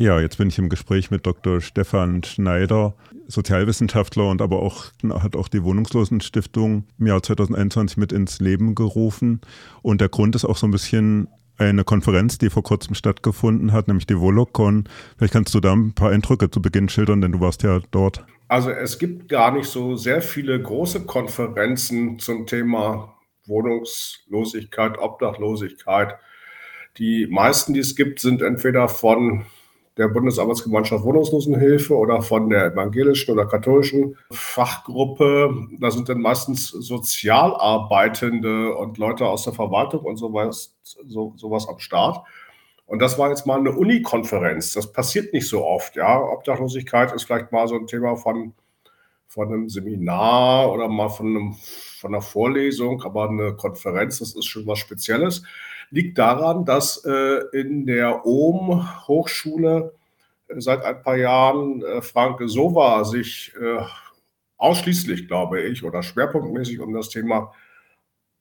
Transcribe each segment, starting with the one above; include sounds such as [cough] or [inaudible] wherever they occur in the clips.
Ja, jetzt bin ich im Gespräch mit Dr. Stefan Schneider, Sozialwissenschaftler und aber auch hat auch die Wohnungslosenstiftung im Jahr 2021 mit ins Leben gerufen. Und der Grund ist auch so ein bisschen eine Konferenz, die vor kurzem stattgefunden hat, nämlich die Volocon. Vielleicht kannst du da ein paar Eindrücke zu Beginn schildern, denn du warst ja dort. Also es gibt gar nicht so sehr viele große Konferenzen zum Thema Wohnungslosigkeit, Obdachlosigkeit. Die meisten, die es gibt, sind entweder von der Bundesarbeitsgemeinschaft Wohnungslosenhilfe oder von der evangelischen oder katholischen Fachgruppe. Da sind dann meistens Sozialarbeitende und Leute aus der Verwaltung und sowas, so, sowas am Start. Und das war jetzt mal eine Uni-Konferenz. Das passiert nicht so oft. Ja, Obdachlosigkeit ist vielleicht mal so ein Thema von, von einem Seminar oder mal von, einem, von einer Vorlesung, aber eine Konferenz, das ist schon was Spezielles liegt daran, dass äh, in der Ohm Hochschule äh, seit ein paar Jahren äh, Frank Sova sich äh, ausschließlich, glaube ich, oder schwerpunktmäßig um das Thema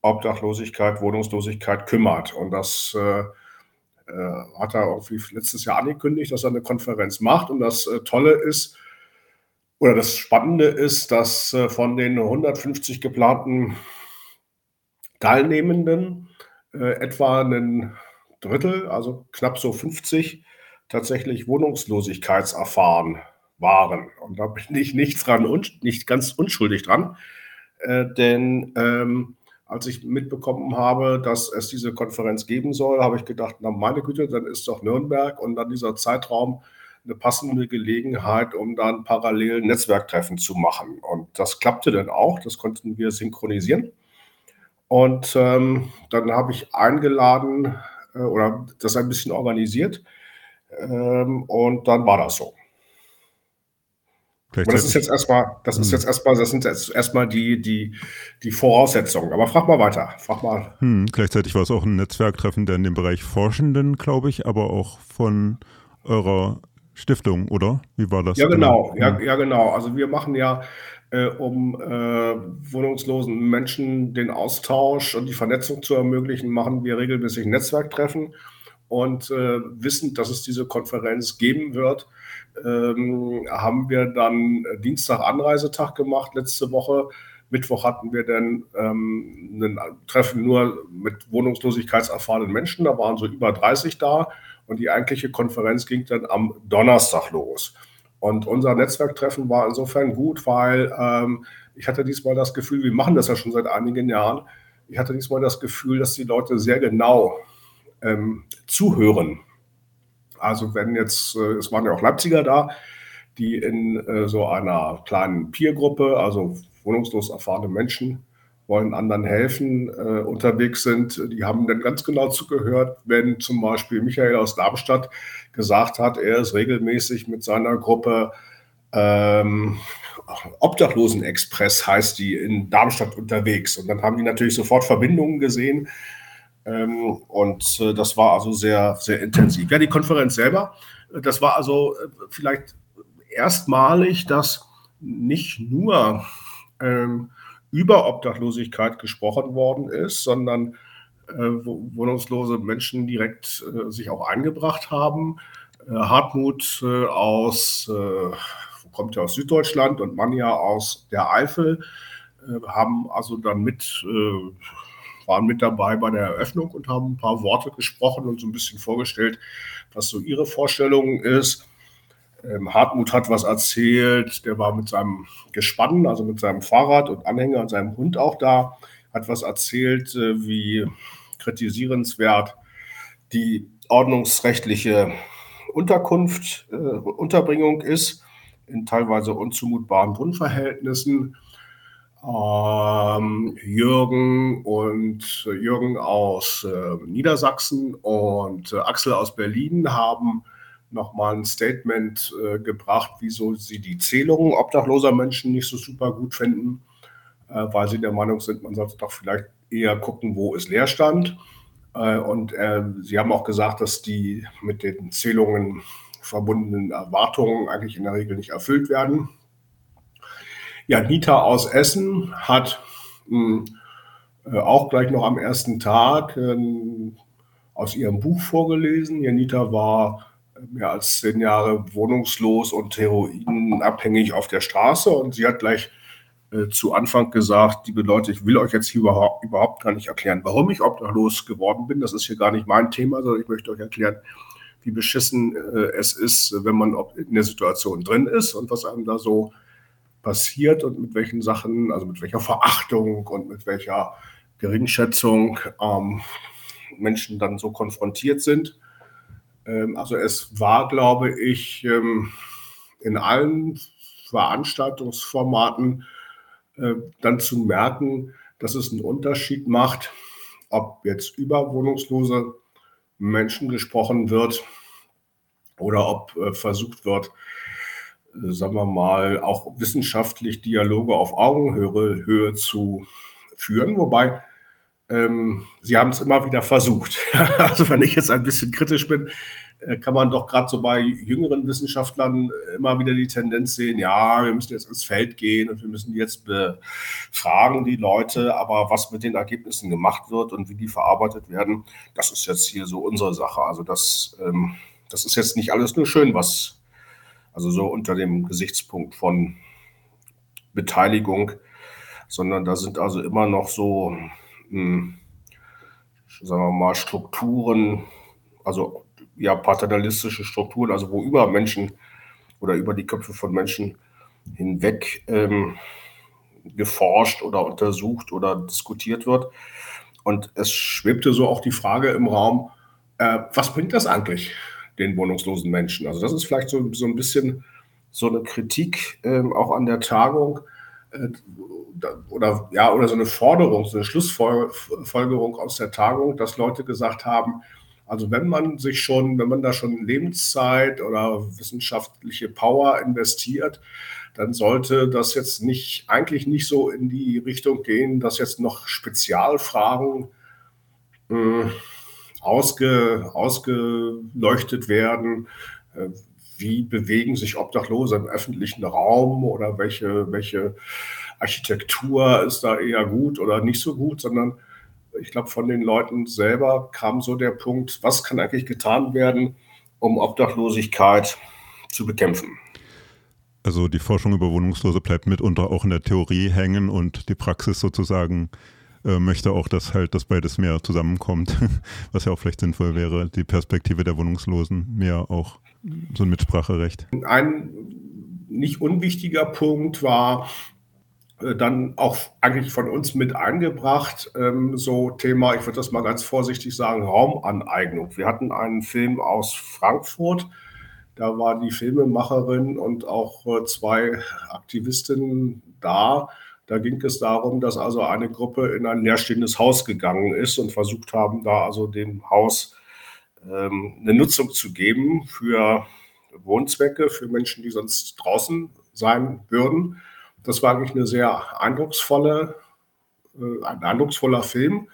Obdachlosigkeit, Wohnungslosigkeit kümmert. Und das äh, äh, hat er irgendwie letztes Jahr angekündigt, dass er eine Konferenz macht. Und das Tolle ist, oder das Spannende ist, dass von den 150 geplanten Teilnehmenden äh, etwa ein Drittel, also knapp so 50, tatsächlich Wohnungslosigkeitserfahren waren. Und da bin ich nicht dran nicht ganz unschuldig dran, äh, denn ähm, als ich mitbekommen habe, dass es diese Konferenz geben soll, habe ich gedacht, na meine Güte, dann ist doch Nürnberg und dann dieser Zeitraum eine passende Gelegenheit, um dann parallel Netzwerktreffen zu machen. Und das klappte dann auch, das konnten wir synchronisieren. Und ähm, dann habe ich eingeladen äh, oder das ein bisschen organisiert. Ähm, und dann war das so. Aber das ist jetzt erstmal, das hm. ist jetzt erstmal, das sind jetzt erstmal die, die, die Voraussetzungen. Aber frag mal weiter. Frag mal. Hm, gleichzeitig war es auch ein Netzwerktreffen der in dem Bereich Forschenden, glaube ich, aber auch von eurer Stiftung, oder? Wie war das? Ja, genau. genau. Ja, ja, genau. Also wir machen ja äh, um äh, wohnungslosen Menschen den Austausch und die Vernetzung zu ermöglichen, machen wir regelmäßig Netzwerktreffen und äh, wissend, dass es diese Konferenz geben wird, ähm, haben wir dann Dienstag Anreisetag gemacht letzte Woche. Mittwoch hatten wir dann ähm, ein Treffen nur mit wohnungslosigkeitserfahrenen Menschen. Da waren so über 30 da und die eigentliche Konferenz ging dann am Donnerstag los. Und unser Netzwerktreffen war insofern gut, weil ähm, ich hatte diesmal das Gefühl, wir machen das ja schon seit einigen Jahren, ich hatte diesmal das Gefühl, dass die Leute sehr genau ähm, zuhören. Also wenn jetzt, äh, es waren ja auch Leipziger da, die in äh, so einer kleinen Peergruppe, also wohnungslos erfahrene Menschen, wollen anderen helfen, äh, unterwegs sind. Die haben dann ganz genau zugehört, wenn zum Beispiel Michael aus Darmstadt gesagt hat, er ist regelmäßig mit seiner Gruppe ähm, Obdachlosenexpress heißt die in Darmstadt unterwegs. Und dann haben die natürlich sofort Verbindungen gesehen. Ähm, und äh, das war also sehr, sehr intensiv. Ja, die Konferenz selber, das war also äh, vielleicht erstmalig, dass nicht nur ähm, über Obdachlosigkeit gesprochen worden ist, sondern äh, wohnungslose Menschen direkt äh, sich auch eingebracht haben. Äh, Hartmut äh, aus, äh, kommt ja aus Süddeutschland und Manja aus der Eifel, äh, haben also dann mit, waren mit dabei bei der Eröffnung und haben ein paar Worte gesprochen und so ein bisschen vorgestellt, was so ihre Vorstellung ist. Ähm, Hartmut hat was erzählt, der war mit seinem Gespann, also mit seinem Fahrrad und Anhänger und seinem Hund auch da, hat was erzählt, äh, wie kritisierenswert die ordnungsrechtliche Unterkunft, äh, Unterbringung ist, in teilweise unzumutbaren Wohnverhältnissen. Ähm, Jürgen und Jürgen aus äh, Niedersachsen und äh, Axel aus Berlin haben nochmal ein Statement äh, gebracht, wieso sie die Zählung obdachloser Menschen nicht so super gut finden, äh, weil sie der Meinung sind, man sollte doch vielleicht eher gucken, wo ist Leerstand. Äh, und äh, sie haben auch gesagt, dass die mit den Zählungen verbundenen Erwartungen eigentlich in der Regel nicht erfüllt werden. Ja, Nita aus Essen hat mh, hm, äh, auch gleich noch am ersten Tag ähm, aus ihrem Buch vorgelesen. Janita war mehr als zehn Jahre wohnungslos und heroinabhängig auf der Straße. Und sie hat gleich äh, zu Anfang gesagt, liebe Leute, ich will euch jetzt hier überhaupt, überhaupt gar nicht erklären, warum ich obdachlos geworden bin. Das ist hier gar nicht mein Thema, sondern ich möchte euch erklären, wie beschissen äh, es ist, wenn man in der Situation drin ist und was einem da so passiert und mit welchen Sachen, also mit welcher Verachtung und mit welcher Geringschätzung ähm, Menschen dann so konfrontiert sind. Ähm, also es war, glaube ich, ähm, in allen Veranstaltungsformaten äh, dann zu merken, dass es einen Unterschied macht, ob jetzt über wohnungslose Menschen gesprochen wird oder ob äh, versucht wird, äh, sagen wir mal, auch wissenschaftlich Dialoge auf Augenhöhe Höhe zu führen. Wobei ähm, sie haben es immer wieder versucht. [laughs] also wenn ich jetzt ein bisschen kritisch bin, äh, kann man doch gerade so bei jüngeren Wissenschaftlern immer wieder die Tendenz sehen, ja, wir müssen jetzt ins Feld gehen und wir müssen jetzt befragen die Leute, aber was mit den Ergebnissen gemacht wird und wie die verarbeitet werden, das ist jetzt hier so unsere Sache. Also das, ähm, das ist jetzt nicht alles nur schön, was, also so unter dem Gesichtspunkt von Beteiligung, sondern da sind also immer noch so, mh, hm, sagen wir mal, Strukturen, also ja, paternalistische Strukturen, also wo über Menschen oder über die Köpfe von Menschen hinweg ähm, geforscht oder untersucht oder diskutiert wird. Und es schwebte so auch die Frage im Raum, äh, was bringt das eigentlich den wohnungslosen Menschen? Also das ist vielleicht so, so ein bisschen so eine Kritik äh, auch an der Tagung oder ja oder so eine Forderung, so eine Schlussfolgerung aus der Tagung, dass Leute gesagt haben, also wenn man sich schon, wenn man da schon Lebenszeit oder wissenschaftliche Power investiert, dann sollte das jetzt nicht, eigentlich nicht so in die Richtung gehen, dass jetzt noch Spezialfragen äh, ausge, ausgeleuchtet werden. Äh, wie bewegen sich Obdachlose im öffentlichen Raum oder welche, welche Architektur ist da eher gut oder nicht so gut, sondern ich glaube, von den Leuten selber kam so der Punkt, was kann eigentlich getan werden, um Obdachlosigkeit zu bekämpfen. Also die Forschung über Wohnungslose bleibt mitunter auch in der Theorie hängen und die Praxis sozusagen äh, möchte auch, dass halt das beides mehr zusammenkommt, [laughs] was ja auch vielleicht sinnvoll wäre, die Perspektive der Wohnungslosen mehr auch so ein Mitspracherecht. Ein nicht unwichtiger Punkt war, äh, dann auch eigentlich von uns mit eingebracht, ähm, so Thema, ich würde das mal ganz vorsichtig sagen, Raumaneignung. Wir hatten einen Film aus Frankfurt, da war die Filmemacherin und auch äh, zwei Aktivistinnen da. Da ging es darum, dass also eine Gruppe in ein leerstehendes Haus gegangen ist und versucht haben, da also dem Haus ähm, eine Nutzung zu geben für Wohnzwecke, für Menschen, die sonst draußen sein würden. Das war eigentlich eine sehr eindrucksvolle, äh, ein eindrucksvoller Film,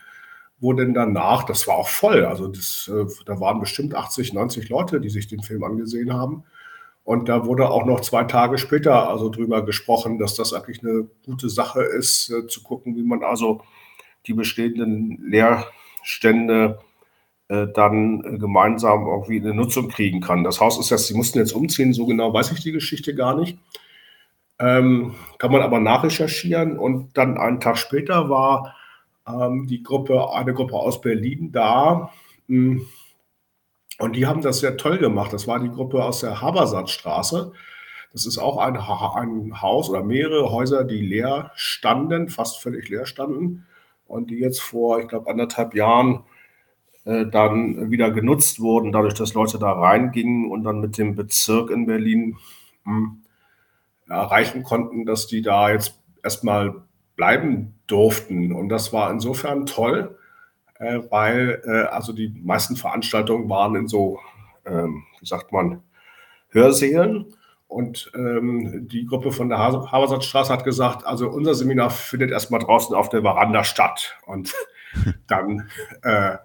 wo denn danach, das war auch voll, also das, äh, da waren bestimmt 80, 90 Leute, die sich den Film angesehen haben. Und da wurde auch noch zwei Tage später also drüber gesprochen, dass das eigentlich eine gute Sache ist, äh, zu gucken, wie man also die bestehenden Leerstände äh, dann äh, gemeinsam irgendwie eine Nutzung kriegen kann. Das Haus ist jetzt, sie mussten jetzt umziehen, so genau weiß ich die Geschichte gar nicht. Ähm, kann man aber nachrecherchieren. Und dann einen Tag später war ähm, die Gruppe, eine Gruppe aus Berlin da. Mh, hm, und die haben das sehr toll gemacht. Das war die Gruppe aus der Habersatzstraße. Das ist auch ein, ein Haus oder mehrere Häuser, die leer standen, fast völlig leer standen. Und die jetzt vor, ich glaube, anderthalb Jahren äh, dann wieder genutzt wurden, dadurch, dass Leute da reingingen und dann mit dem Bezirk in Berlin mh, hm, erreichen konnten, dass die da jetzt erstmal bleiben durften. Und das war insofern toll, äh, weil äh, also die meisten Veranstaltungen waren in so, ähm, wie sagt man, Hörsälen. Und ähm, die Gruppe von der Habersatzstraße hat gesagt, also unser Seminar findet erstmal draußen auf der Veranda statt. Und [laughs] dann äh,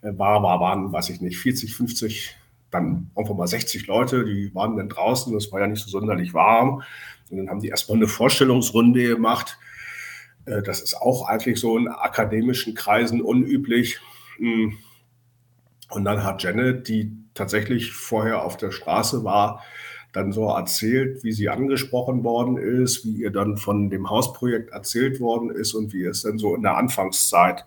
war, war, waren, weiß ich nicht, 40, 50 dann einfach mal 60 Leute, die waren dann draußen, es war ja nicht so sonderlich warm. Und dann haben die erstmal eine Vorstellungsrunde gemacht. Äh, das ist auch eigentlich so in akademischen Kreisen unüblich. Hm. Und dann hat Janet, die tatsächlich vorher auf der Straße war, dann so erzählt, wie sie angesprochen worden ist, wie ihr dann von dem Hausprojekt erzählt worden ist und wie es dann so in der Anfangszeit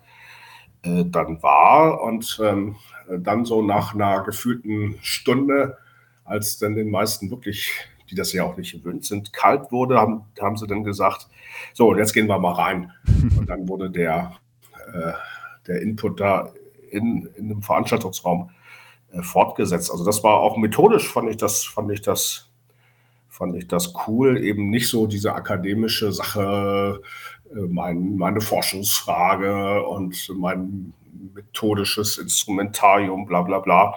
äh, dann war. Und ähm, dann so nach einer gefühlten Stunde, als dann den meisten wirklich, die das ja auch nicht gewöhnt sind, kalt wurde, haben, haben sie dann gesagt, so, und jetzt gehen wir mal rein. [laughs] Und dann wurde der, äh, der Input da in, in einem Veranstaltungsraum äh, fortgesetzt. Also das war auch methodisch, fand ich das, fand ich das, fand ich das cool, eben nicht so diese akademische Sache, äh, mein, meine Forschungsfrage und mein methodisches Instrumentarium, bla bla bla,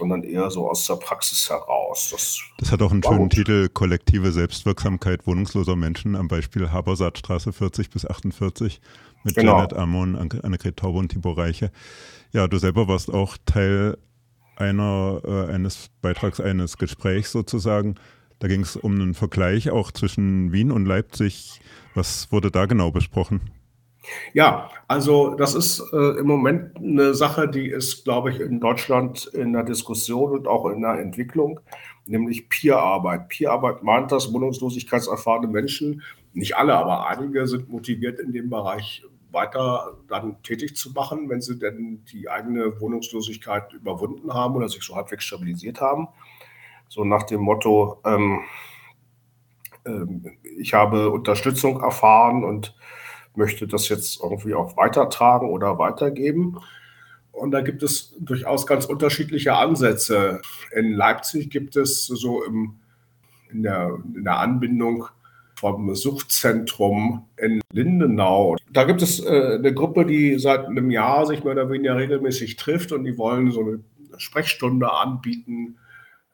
sondern eher so aus der Praxis heraus. Das, das hat auch einen schönen gut. Titel, Kollektive Selbstwirksamkeit wohnungsloser Menschen am Beispiel Habersaatstraße 40 bis 48 mit genau. Janet Amon, Annegret Taube und Tibor Reiche. Ja, du selber warst auch Teil einer, äh, eines Beitrags, eines Gesprächs sozusagen. Da ging es um einen Vergleich auch zwischen Wien und Leipzig. Was wurde da genau besprochen? Ja, also das ist äh, im Moment eine Sache, die ist, glaube ich, in Deutschland in der Diskussion und auch in der Entwicklung, nämlich Peerarbeit. Peerarbeit meint, dass wohnungslosigkeitserfahrene Menschen, nicht alle, aber einige sind motiviert in dem Bereich weiter dann tätig zu machen, wenn sie denn die eigene Wohnungslosigkeit überwunden haben oder sich so halbwegs stabilisiert haben. So nach dem Motto, ähm, ähm, ich habe Unterstützung erfahren und möchte das jetzt irgendwie auch weitertragen oder weitergeben. Und da gibt es durchaus ganz unterschiedliche Ansätze. In Leipzig gibt es so im, in, der, in der Anbindung vom Suchtzentrum in Lindenau. Da gibt es äh, eine Gruppe, die seit einem Jahr sich mehr oder weniger regelmäßig trifft und die wollen so eine Sprechstunde anbieten,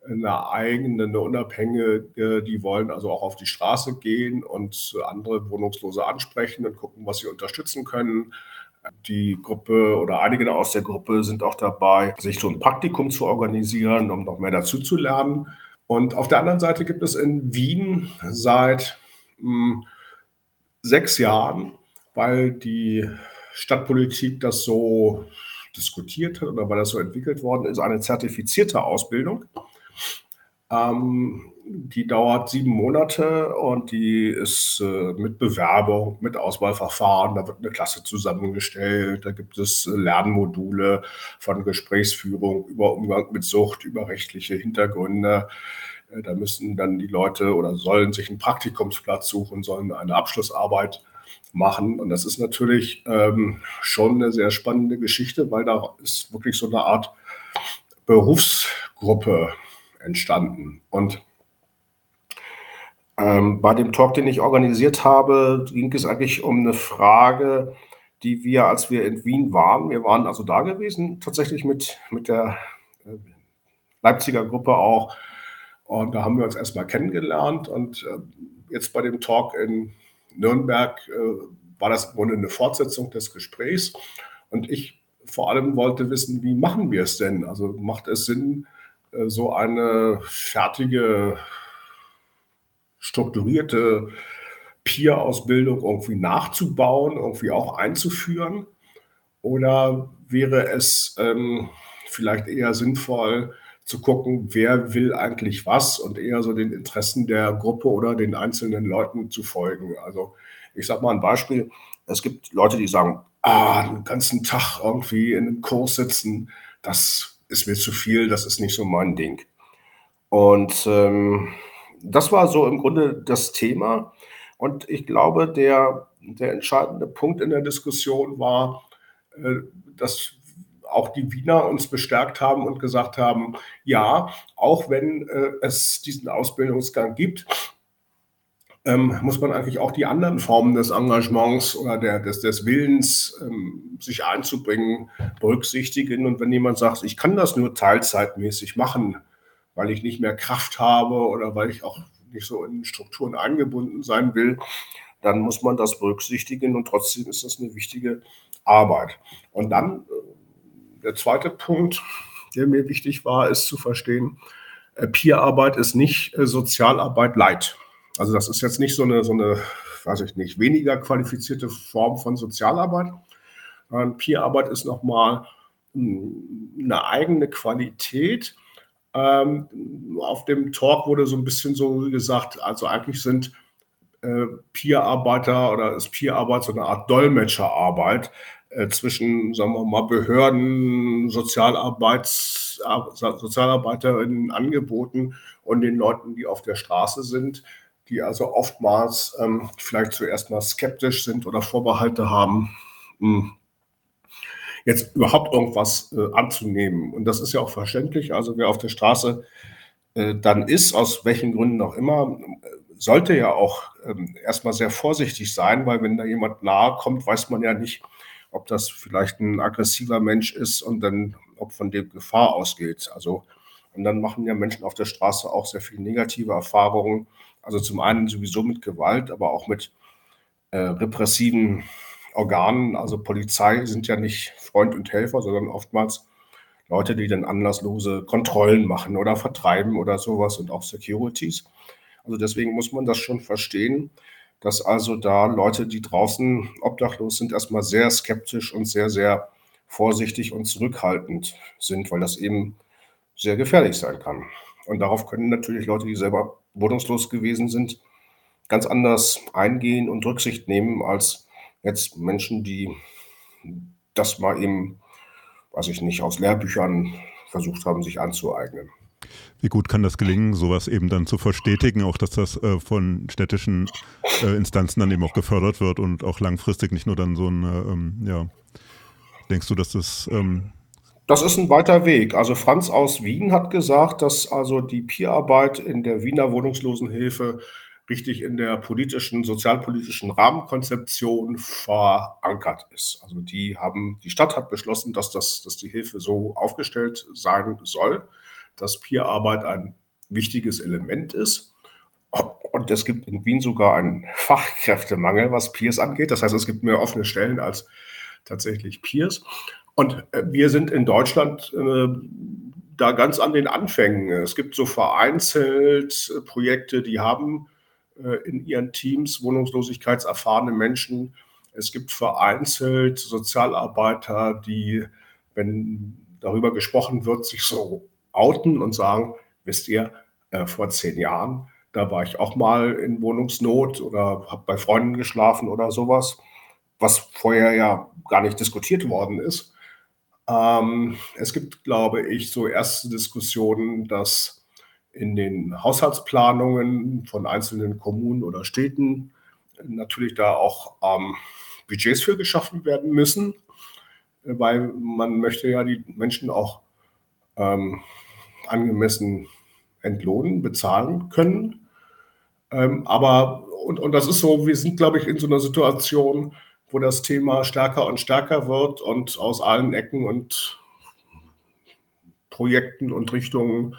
eine eigene, eine unabhängige, die wollen also auch auf die Straße gehen und andere Wohnungslose ansprechen und gucken, was sie unterstützen können. Die Gruppe oder einige aus der Gruppe sind auch dabei, sich so ein Praktikum zu organisieren, um noch mehr dazu zu lernen. Und auf der anderen Seite gibt es in Wien seit sechs Jahren, weil die Stadtpolitik das so diskutiert hat oder weil das so entwickelt worden ist, eine zertifizierte Ausbildung. Ähm, die dauert sieben Monate und die ist äh, mit Bewerbung, mit Auswahlverfahren. Da wird eine Klasse zusammengestellt. Da gibt es äh, Lernmodule von Gesprächsführung über Umgang mit Sucht, über rechtliche Hintergründe. Äh, da müssen dann die Leute oder sollen sich einen Praktikumsplatz suchen, sollen eine Abschlussarbeit machen. Und das ist natürlich ähm, schon eine sehr spannende Geschichte, weil da ist wirklich so eine Art Berufsgruppe entstanden. Und ähm, bei dem Talk, den ich organisiert habe, ging es eigentlich um eine Frage, die wir, als wir in Wien waren, wir waren also da gewesen, tatsächlich mit, mit der äh, Leipziger Gruppe auch, und da haben wir uns erstmal kennengelernt. Und äh, jetzt bei dem Talk in Nürnberg äh, war das im Grunde eine Fortsetzung des Gesprächs. Und ich vor allem wollte wissen, wie machen wir es denn? Also macht es Sinn, so eine fertige, strukturierte Peer-Ausbildung irgendwie nachzubauen, irgendwie auch einzuführen? Oder wäre es ähm, vielleicht eher sinnvoll, zu gucken, wer will eigentlich was und eher so den Interessen der Gruppe oder den einzelnen Leuten zu folgen. Also ich sage mal ein Beispiel. Es gibt Leute, die sagen, ah, den ganzen Tag irgendwie in einem Kurs sitzen, das ist mir zu viel, das ist nicht so mein Ding. Und ähm, das war so im Grunde das Thema. Und ich glaube, der, der entscheidende Punkt in der Diskussion war, äh, dass auch die Wiener uns bestärkt haben und gesagt haben, ja, auch wenn äh, es diesen Ausbildungsgang gibt, ähm, muss man eigentlich auch die anderen Formen des Engagements oder der, des, des Willens, ähm, sich einzubringen, berücksichtigen. Und wenn jemand sagt, ich kann das nur teilzeitmäßig machen, weil ich nicht mehr Kraft habe oder weil ich auch nicht so in Strukturen eingebunden sein will, dann muss man das berücksichtigen und trotzdem ist das eine wichtige Arbeit. Und dann äh, der zweite Punkt, der mir wichtig war, ist zu verstehen, äh, Peerarbeit ist nicht äh, Sozialarbeit light. Also das ist jetzt nicht so eine, so eine, weiß ich nicht, weniger qualifizierte Form von Sozialarbeit. Peerarbeit ist nochmal eine eigene Qualität. Ähm, auf dem Talk wurde so ein bisschen so gesagt, also eigentlich sind äh, Peer-Arbeiter oder ist Peer-Arbeit so eine Art Dolmetscherarbeit äh, zwischen, sagen wir mal, Behörden, Sozialarbeits, Sozialarbeiterinnen, Angeboten und den Leuten, die auf der Straße sind, die also oftmals ähm, vielleicht zuerst mal skeptisch sind oder Vorbehalte haben, mh, hm, jetzt überhaupt irgendwas äh, anzunehmen. Und das ist ja auch verständlich. Also wer auf der Straße äh, dann ist, aus welchen Gründen auch immer, sollte ja auch ähm, erstmal sehr vorsichtig sein, weil wenn da jemand nahe kommt, weiß man ja nicht, ob das vielleicht ein aggressiver Mensch ist und dann, ob von dem Gefahr ausgeht. Also, und dann machen ja Menschen auf der Straße auch sehr viele negative Erfahrungen. Also zum einen sowieso mit Gewalt, aber auch mit äh, repressiven Organen. Also Polizei sind ja nicht Freund und Helfer, sondern oftmals Leute, die dann anlasslose Kontrollen machen oder vertreiben oder sowas und auch Securities. Also deswegen muss man das schon verstehen, dass also da Leute, die draußen obdachlos sind, erstmal sehr skeptisch und sehr, sehr vorsichtig und zurückhaltend sind, weil das eben sehr gefährlich sein kann. Und darauf können natürlich Leute, die selber wohnungslos gewesen sind, ganz anders eingehen und Rücksicht nehmen als jetzt Menschen, die das mal eben, weiß ich nicht, aus Lehrbüchern versucht haben, sich anzueignen. Wie gut kann das gelingen, sowas eben dann zu verstetigen, auch dass das äh, von städtischen äh, Instanzen dann eben auch gefördert wird und auch langfristig nicht nur dann so ein, äh, ähm, ja, denkst du, dass das... Ähm das ist ein weiter Weg. Also Franz aus Wien hat gesagt, dass also die Peerarbeit in der Wiener Wohnungslosenhilfe richtig in der politischen, sozialpolitischen Rahmenkonzeption verankert ist. Also die haben, die Stadt hat beschlossen, dass das, dass die Hilfe so aufgestellt sein soll dass Peerarbeit ein wichtiges Element ist. Und es gibt in Wien sogar einen Fachkräftemangel, was Peers angeht. Das heißt, es gibt mehr offene Stellen als tatsächlich Peers. Und äh, wir sind in Deutschland äh, da ganz an den Anfängen. Es gibt so vereinzelt äh, Projekte, die haben in ihren Teams wohnungslosigkeitserfahrene Menschen. Es gibt vereinzelt Sozialarbeiter, die, wenn darüber gesprochen wird, sich so outen und sagen, wisst ihr, vor zehn Jahren, da war ich auch mal in Wohnungsnot oder habe bei Freunden geschlafen oder sowas, was vorher ja gar nicht diskutiert worden ist. Ähm, es gibt, glaube ich, so erste Diskussionen, dass in den Haushaltsplanungen von einzelnen Kommunen oder Städten natürlich da auch ähm, Budgets für geschaffen werden müssen, weil man möchte ja die Menschen auch ähm, angemessen entlohnen, bezahlen können. Ähm, aber, und, und das ist so, wir sind, glaube ich, in so einer Situation, wo das Thema stärker und stärker wird und aus allen Ecken und Projekten und Richtungen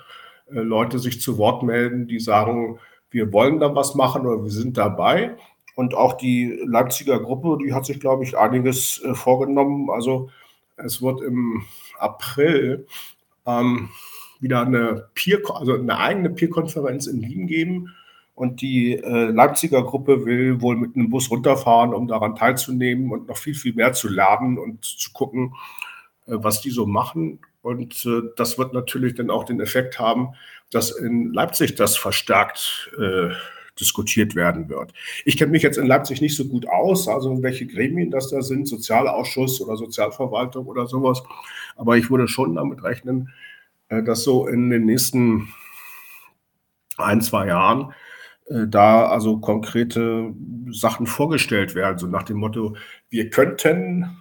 äh, Leute sich zu Wort melden, die sagen, wir wollen da was machen oder wir sind dabei. Und auch die Leipziger Gruppe, die hat sich, glaube ich, einiges äh, vorgenommen. Also es wird im April ähm, wieder eine Peer, also eine eigene Peer-Konferenz in Wien geben. Und die äh, Leipziger Gruppe will wohl mit einem Bus runterfahren, um daran teilzunehmen und noch viel, viel mehr zu lernen und zu gucken, äh, was die so machen. Und äh, das wird natürlich dann auch den Effekt haben, dass in Leipzig das verstärkt äh, diskutiert werden wird. Ich kenne mich jetzt in Leipzig nicht so gut aus, also welche Gremien das da sind, Sozialausschuss oder Sozialverwaltung oder sowas. Aber ich würde schon damit rechnen, äh, dass so in den nächsten ein, zwei Jahren äh, da also konkrete Sachen vorgestellt werden, so nach dem Motto, wir könnten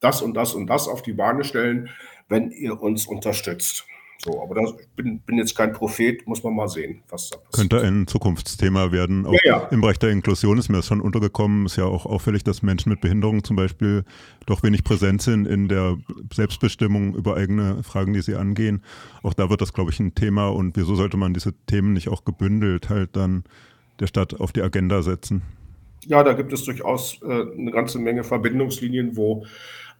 das und das und das auf die Bahn stellen, wenn ihr uns unterstützt. So, aber das, ich bin, bin, jetzt kein Prophet, muss man mal sehen, was da passiert. Könnte ein Zukunftsthema werden. Auch ja, ja. Im Bereich der Inklusion ist mir das schon untergekommen. Ist ja auch auffällig, dass Menschen mit Behinderung zum Beispiel doch wenig präsent sind in der Selbstbestimmung über eigene Fragen, die sie angehen. Auch da wird das, glaube ich, ein Thema. Und wieso sollte man diese Themen nicht auch gebündelt halt dann der Stadt auf die Agenda setzen? Ja, da gibt es durchaus äh, eine ganze Menge Verbindungslinien, wo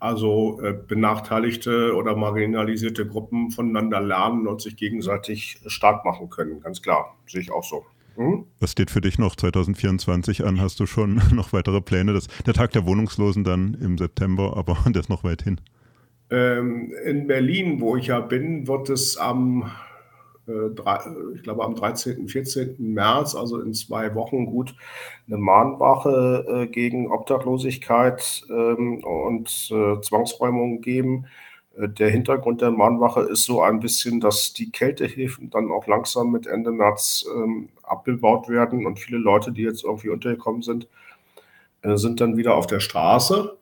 also äh, benachteiligte oder marginalisierte Gruppen voneinander lernen und sich gegenseitig stark machen können. Ganz klar, sehe ich auch so. Mhm. Was steht für dich noch 2024 an? Hast du schon [laughs] noch weitere Pläne? Das, der Tag der Wohnungslosen dann im September, aber [laughs] der ist noch weit hin. Ähm, in Berlin, wo ich ja bin, wird es am, ich glaube, am 13., 14. März, also in zwei Wochen gut, eine Mahnwache äh, gegen Obdachlosigkeit ähm, und äh, Zwangsräumung geben. Der Hintergrund der Mahnwache ist so ein bisschen, dass die Kältehilfen dann auch langsam mit Ende März ähm, abgebaut werden und viele Leute, die jetzt irgendwie untergekommen sind, äh, sind dann wieder auf der Straße.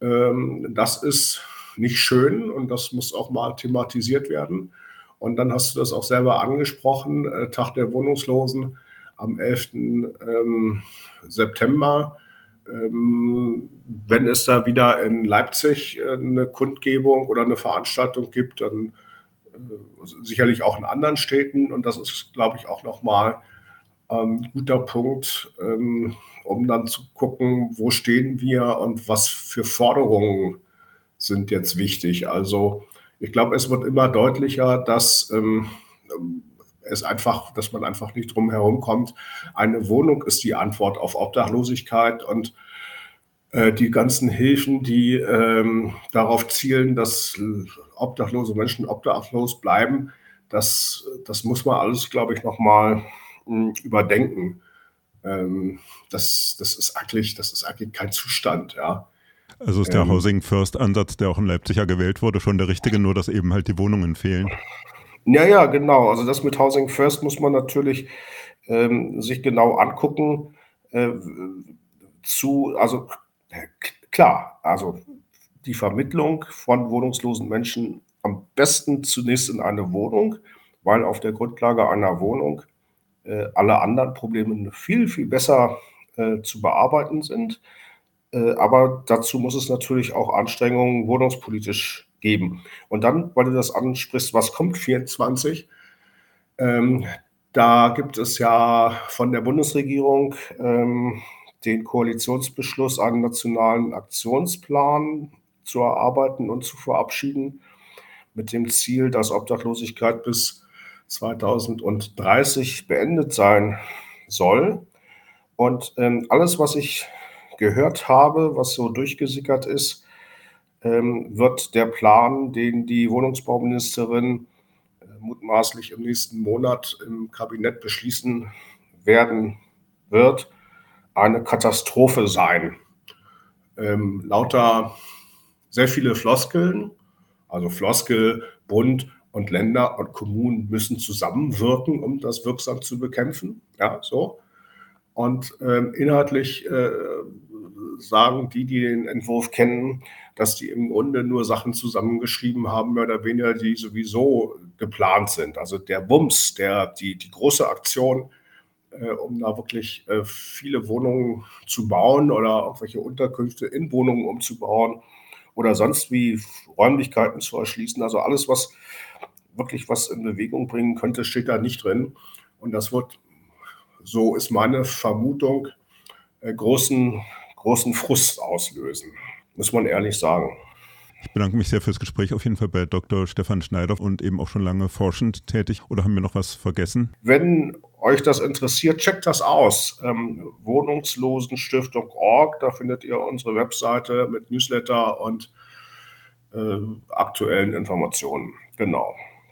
Ähm, das ist nicht schön und das muss auch mal thematisiert werden. Und dann hast du das auch selber angesprochen, äh, Tag der Wohnungslosen am 11. Ähm, September. Ähm, wenn es da wieder in Leipzig äh, eine Kundgebung oder eine Veranstaltung gibt, dann äh, sicherlich auch in anderen Städten. Und das ist, glaube ich, auch nochmal ein guter Punkt, um dann zu gucken, wo stehen wir und was für Forderungen sind jetzt wichtig. Also ich glaube, es wird immer deutlicher, dass ähm, es einfach, dass man einfach nicht drum herum kommt. Eine Wohnung ist die Antwort auf Obdachlosigkeit und äh, die ganzen Hilfen, die ähm, darauf zielen, dass obdachlose Menschen obdachlos bleiben, das, das muss man alles, glaube ich, nochmal hm, überdenken. Ähm, das, das, ist eigentlich, das ist eigentlich kein Zustand, ja. Also ist der ähm, Housing First Ansatz, der auch in Leipzig ja gewählt wurde, schon der richtige, nur dass eben halt die Wohnungen fehlen. Ja, ja, genau. Also das mit Housing First muss man natürlich ähm, sich genau angucken. Äh, zu, also klar, also die Vermittlung von wohnungslosen Menschen am besten zunächst in eine Wohnung, weil auf der Grundlage einer Wohnung äh, alle anderen Probleme viel, viel besser äh, zu bearbeiten sind. Äh, aber dazu muss es natürlich auch Anstrengungen wohnungspolitisch geben. Und dann, weil du das ansprichst, was kommt 24? Ähm, da gibt es ja von der Bundesregierung ähm, den Koalitionsbeschluss, einen nationalen Aktionsplan zu erarbeiten und zu verabschieden, mit dem Ziel, dass Obdachlosigkeit bis 2030 beendet sein soll. Und ähm, alles, was ich gehört habe, was so durchgesickert ist, ähm, wird der Plan, den die Wohnungsbauministerin äh, mutmaßlich im nächsten Monat im Kabinett beschließen werden wird, eine Katastrophe sein. Ähm, lauter sehr viele Floskeln, also Floskel, Bund und Länder und Kommunen müssen zusammenwirken, um das wirksam zu bekämpfen. Ja, so. Und ähm, inhaltlich äh, sagen die, die den Entwurf kennen, dass die im Grunde nur Sachen zusammengeschrieben haben, mehr oder weniger, die sowieso geplant sind. Also der Bums, der, die, die große Aktion, äh, um da wirklich äh, viele Wohnungen zu bauen oder irgendwelche Unterkünfte in Wohnungen umzubauen oder sonst wie Räumlichkeiten zu erschließen. Also alles, was wirklich was in Bewegung bringen könnte, steht da nicht drin. Und das wird so ist meine Vermutung, äh, großen, großen Frust auslösen, muss man ehrlich sagen. Ich bedanke mich sehr fürs Gespräch, auf jeden Fall bei Dr. Stefan Schneider und eben auch schon lange forschend tätig. Oder haben wir noch was vergessen? Wenn euch das interessiert, checkt das aus. Ähm, Wohnungslosenstiftung.org, da findet ihr unsere Webseite mit Newsletter und äh, aktuellen Informationen. Genau.